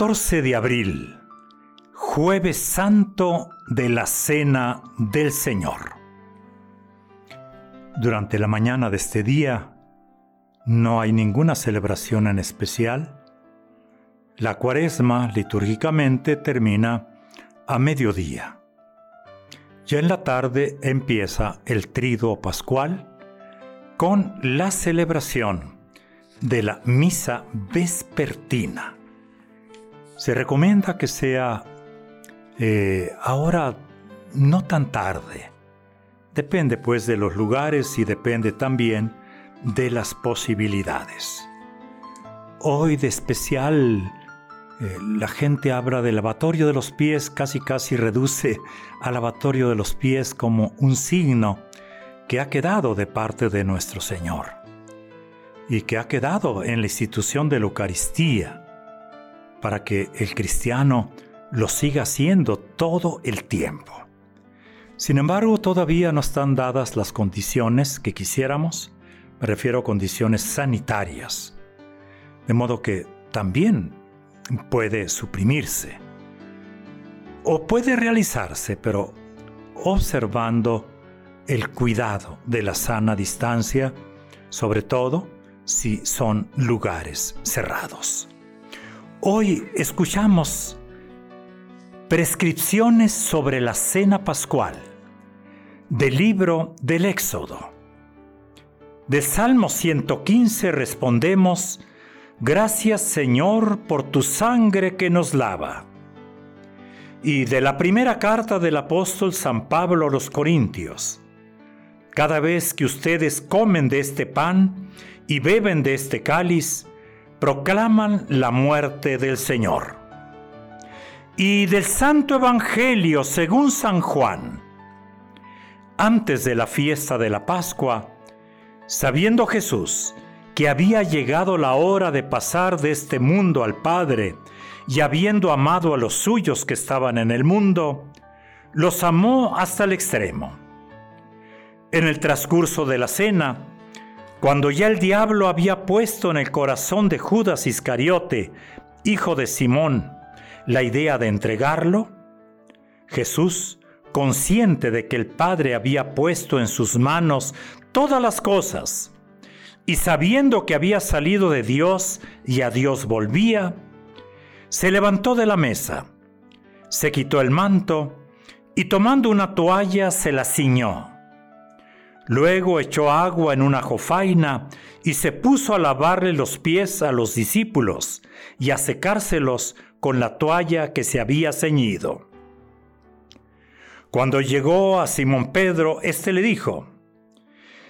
14 de abril, jueves santo de la Cena del Señor. Durante la mañana de este día no hay ninguna celebración en especial. La cuaresma litúrgicamente termina a mediodía. Ya en la tarde empieza el triduo pascual con la celebración de la misa vespertina. Se recomienda que sea eh, ahora no tan tarde. Depende pues de los lugares y depende también de las posibilidades. Hoy de especial eh, la gente habla del lavatorio de los pies, casi casi reduce al lavatorio de los pies como un signo que ha quedado de parte de nuestro Señor y que ha quedado en la institución de la Eucaristía para que el cristiano lo siga haciendo todo el tiempo. Sin embargo, todavía no están dadas las condiciones que quisiéramos, me refiero a condiciones sanitarias, de modo que también puede suprimirse o puede realizarse, pero observando el cuidado de la sana distancia, sobre todo si son lugares cerrados. Hoy escuchamos prescripciones sobre la cena pascual del libro del Éxodo. De Salmo 115 respondemos, Gracias Señor por tu sangre que nos lava. Y de la primera carta del apóstol San Pablo a los Corintios, Cada vez que ustedes comen de este pan y beben de este cáliz, proclaman la muerte del Señor. Y del Santo Evangelio según San Juan. Antes de la fiesta de la Pascua, sabiendo Jesús que había llegado la hora de pasar de este mundo al Padre, y habiendo amado a los suyos que estaban en el mundo, los amó hasta el extremo. En el transcurso de la cena, cuando ya el diablo había puesto en el corazón de Judas Iscariote, hijo de Simón, la idea de entregarlo, Jesús, consciente de que el Padre había puesto en sus manos todas las cosas, y sabiendo que había salido de Dios y a Dios volvía, se levantó de la mesa, se quitó el manto y tomando una toalla se la ciñó. Luego echó agua en una jofaina y se puso a lavarle los pies a los discípulos y a secárselos con la toalla que se había ceñido. Cuando llegó a Simón Pedro, éste le dijo,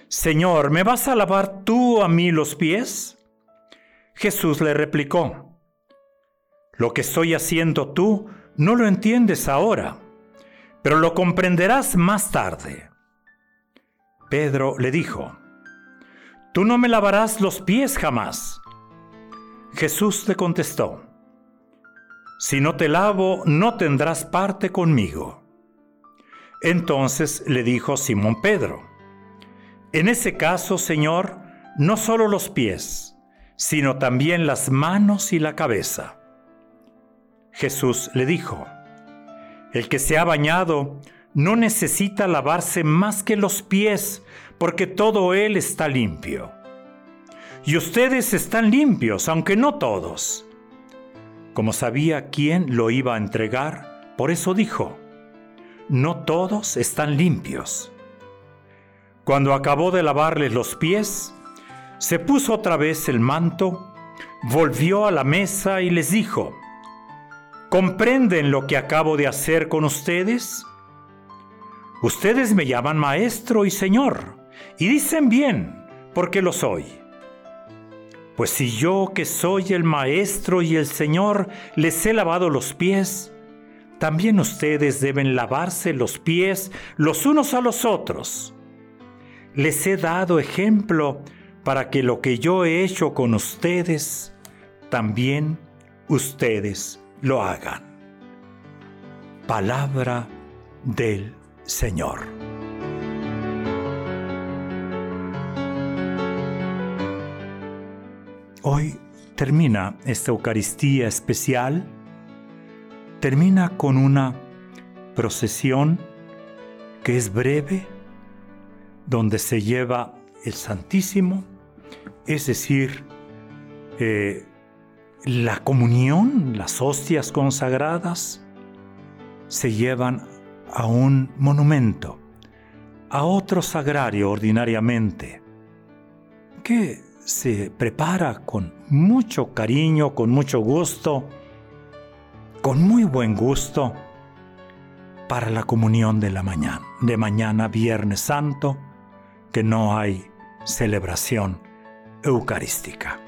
Señor, ¿me vas a lavar tú a mí los pies? Jesús le replicó, Lo que estoy haciendo tú no lo entiendes ahora, pero lo comprenderás más tarde. Pedro le dijo, Tú no me lavarás los pies jamás. Jesús le contestó, Si no te lavo, no tendrás parte conmigo. Entonces le dijo Simón Pedro, En ese caso, Señor, no solo los pies, sino también las manos y la cabeza. Jesús le dijo, El que se ha bañado, no necesita lavarse más que los pies, porque todo él está limpio. Y ustedes están limpios, aunque no todos. Como sabía quién lo iba a entregar, por eso dijo, no todos están limpios. Cuando acabó de lavarles los pies, se puso otra vez el manto volvió a la mesa y les dijo, ¿comprenden lo que acabo de hacer con ustedes? Ustedes me llaman maestro y señor, y dicen bien, porque lo soy. Pues si yo que soy el maestro y el señor les he lavado los pies, también ustedes deben lavarse los pies los unos a los otros. Les he dado ejemplo para que lo que yo he hecho con ustedes, también ustedes lo hagan. Palabra del Señor. Hoy termina esta Eucaristía especial, termina con una procesión que es breve, donde se lleva el Santísimo, es decir, eh, la comunión, las hostias consagradas, se llevan a un monumento, a otro sagrario ordinariamente, que se prepara con mucho cariño, con mucho gusto, con muy buen gusto, para la comunión de la mañana, de mañana Viernes Santo, que no hay celebración eucarística.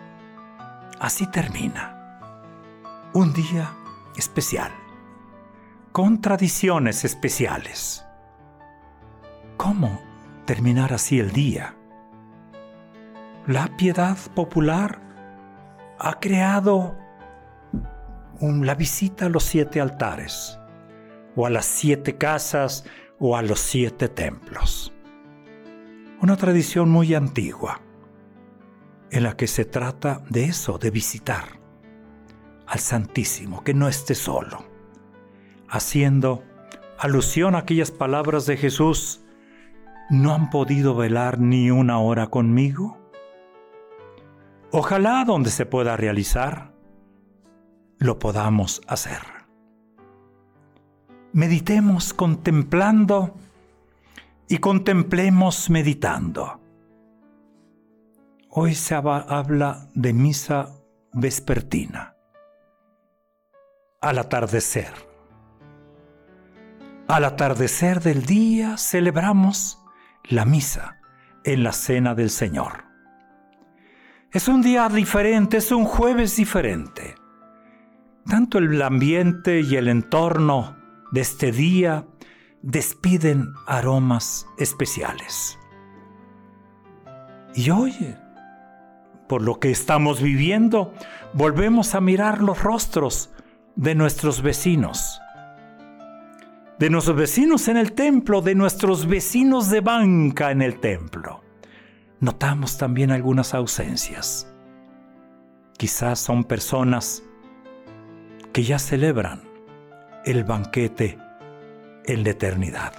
Así termina un día especial, con tradiciones especiales. ¿Cómo terminar así el día? La piedad popular ha creado la visita a los siete altares, o a las siete casas, o a los siete templos. Una tradición muy antigua, en la que se trata de eso, de visitar al Santísimo, que no esté solo, haciendo alusión a aquellas palabras de Jesús, ¿no han podido velar ni una hora conmigo? Ojalá donde se pueda realizar, lo podamos hacer. Meditemos contemplando y contemplemos meditando. Hoy se habla de misa vespertina. Al atardecer. Al atardecer del día celebramos la misa en la cena del Señor. Es un día diferente, es un jueves diferente. Tanto el ambiente y el entorno de este día despiden aromas especiales. Y hoy, por lo que estamos viviendo, volvemos a mirar los rostros de nuestros vecinos. De nuestros vecinos en el templo, de nuestros vecinos de banca en el templo notamos también algunas ausencias. Quizás son personas que ya celebran el banquete en la eternidad.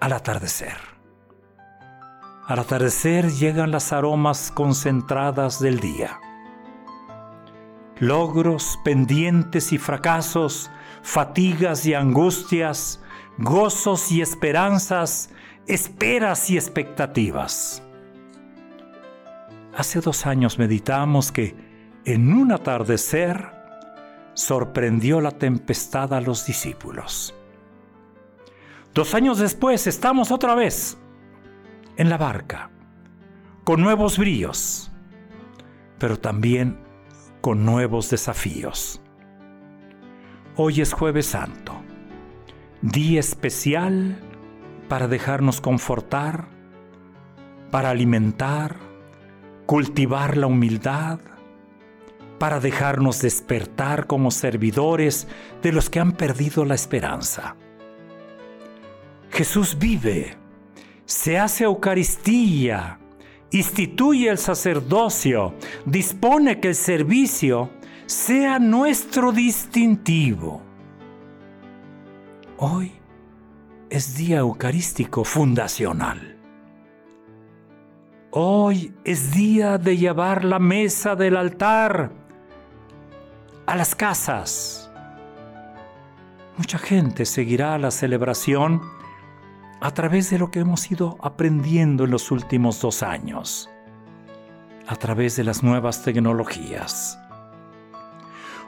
Al atardecer. Al atardecer llegan las aromas concentradas del día. Logros, pendientes y fracasos, fatigas y angustias, gozos y esperanzas esperas y expectativas. Hace dos años meditamos que en un atardecer sorprendió la tempestad a los discípulos. Dos años después estamos otra vez en la barca, con nuevos brillos, pero también con nuevos desafíos. Hoy es jueves santo, día especial para dejarnos confortar, para alimentar, cultivar la humildad, para dejarnos despertar como servidores de los que han perdido la esperanza. Jesús vive, se hace Eucaristía, instituye el sacerdocio, dispone que el servicio sea nuestro distintivo. Hoy es día eucarístico fundacional. Hoy es día de llevar la mesa del altar a las casas. Mucha gente seguirá la celebración a través de lo que hemos ido aprendiendo en los últimos dos años. a través de las nuevas tecnologías.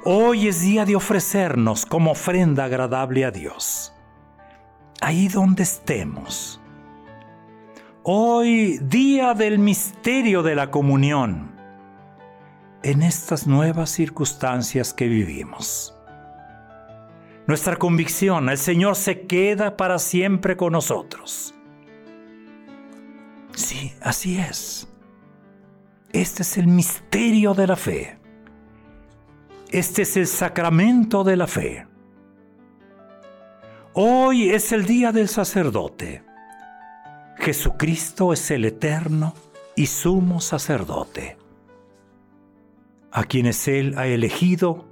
Hoy es día de ofrecernos como ofrenda agradable a Dios, ahí donde estemos. Hoy día del misterio de la comunión, en estas nuevas circunstancias que vivimos. Nuestra convicción, el Señor se queda para siempre con nosotros. Sí, así es. Este es el misterio de la fe. Este es el sacramento de la fe. Hoy es el día del sacerdote. Jesucristo es el eterno y sumo sacerdote. A quienes Él ha elegido,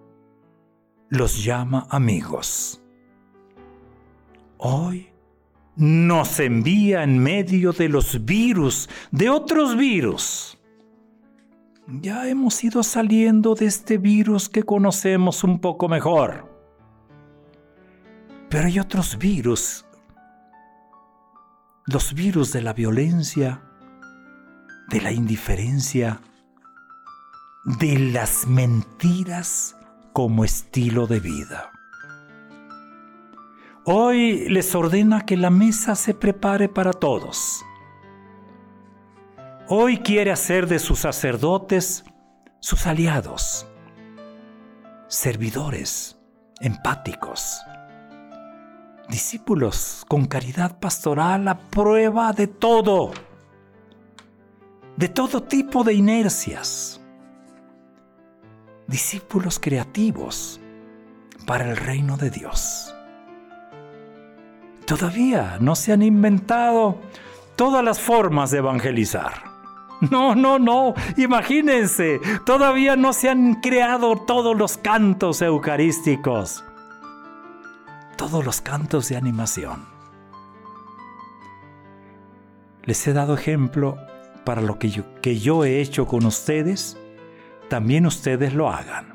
los llama amigos. Hoy nos envía en medio de los virus, de otros virus. Ya hemos ido saliendo de este virus que conocemos un poco mejor. Pero hay otros virus. Los virus de la violencia, de la indiferencia, de las mentiras como estilo de vida. Hoy les ordena que la mesa se prepare para todos. Hoy quiere hacer de sus sacerdotes sus aliados, servidores, empáticos, discípulos con caridad pastoral a prueba de todo, de todo tipo de inercias, discípulos creativos para el reino de Dios. Todavía no se han inventado todas las formas de evangelizar. No, no, no, imagínense, todavía no se han creado todos los cantos eucarísticos, todos los cantos de animación. Les he dado ejemplo para lo que yo, que yo he hecho con ustedes, también ustedes lo hagan.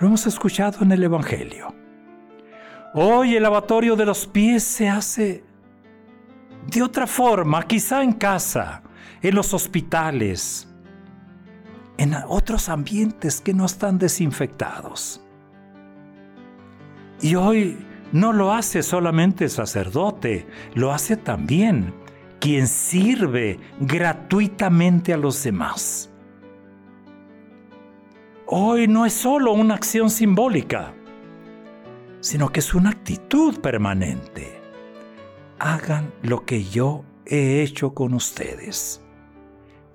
Lo hemos escuchado en el Evangelio. Hoy el lavatorio de los pies se hace de otra forma, quizá en casa, en los hospitales, en otros ambientes que no están desinfectados. Y hoy no lo hace solamente el sacerdote, lo hace también quien sirve gratuitamente a los demás. Hoy no es solo una acción simbólica, sino que es una actitud permanente. Hagan lo que yo he hecho con ustedes.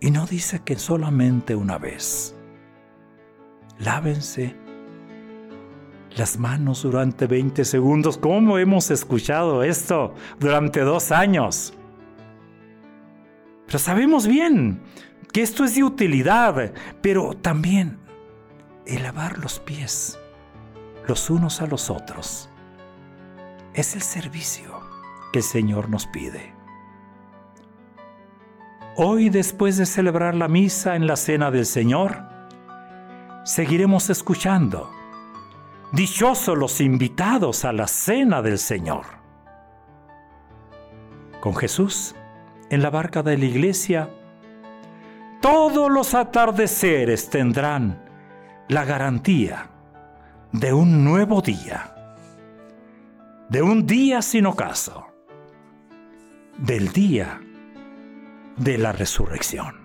Y no dice que solamente una vez. Lávense las manos durante 20 segundos. ¿Cómo hemos escuchado esto durante dos años? Pero sabemos bien que esto es de utilidad, pero también el lavar los pies los unos a los otros. Es el servicio que el Señor nos pide. Hoy, después de celebrar la misa en la cena del Señor, seguiremos escuchando. Dichosos los invitados a la cena del Señor. Con Jesús, en la barca de la iglesia, todos los atardeceres tendrán la garantía de un nuevo día, de un día sin ocaso, del día de la resurrección.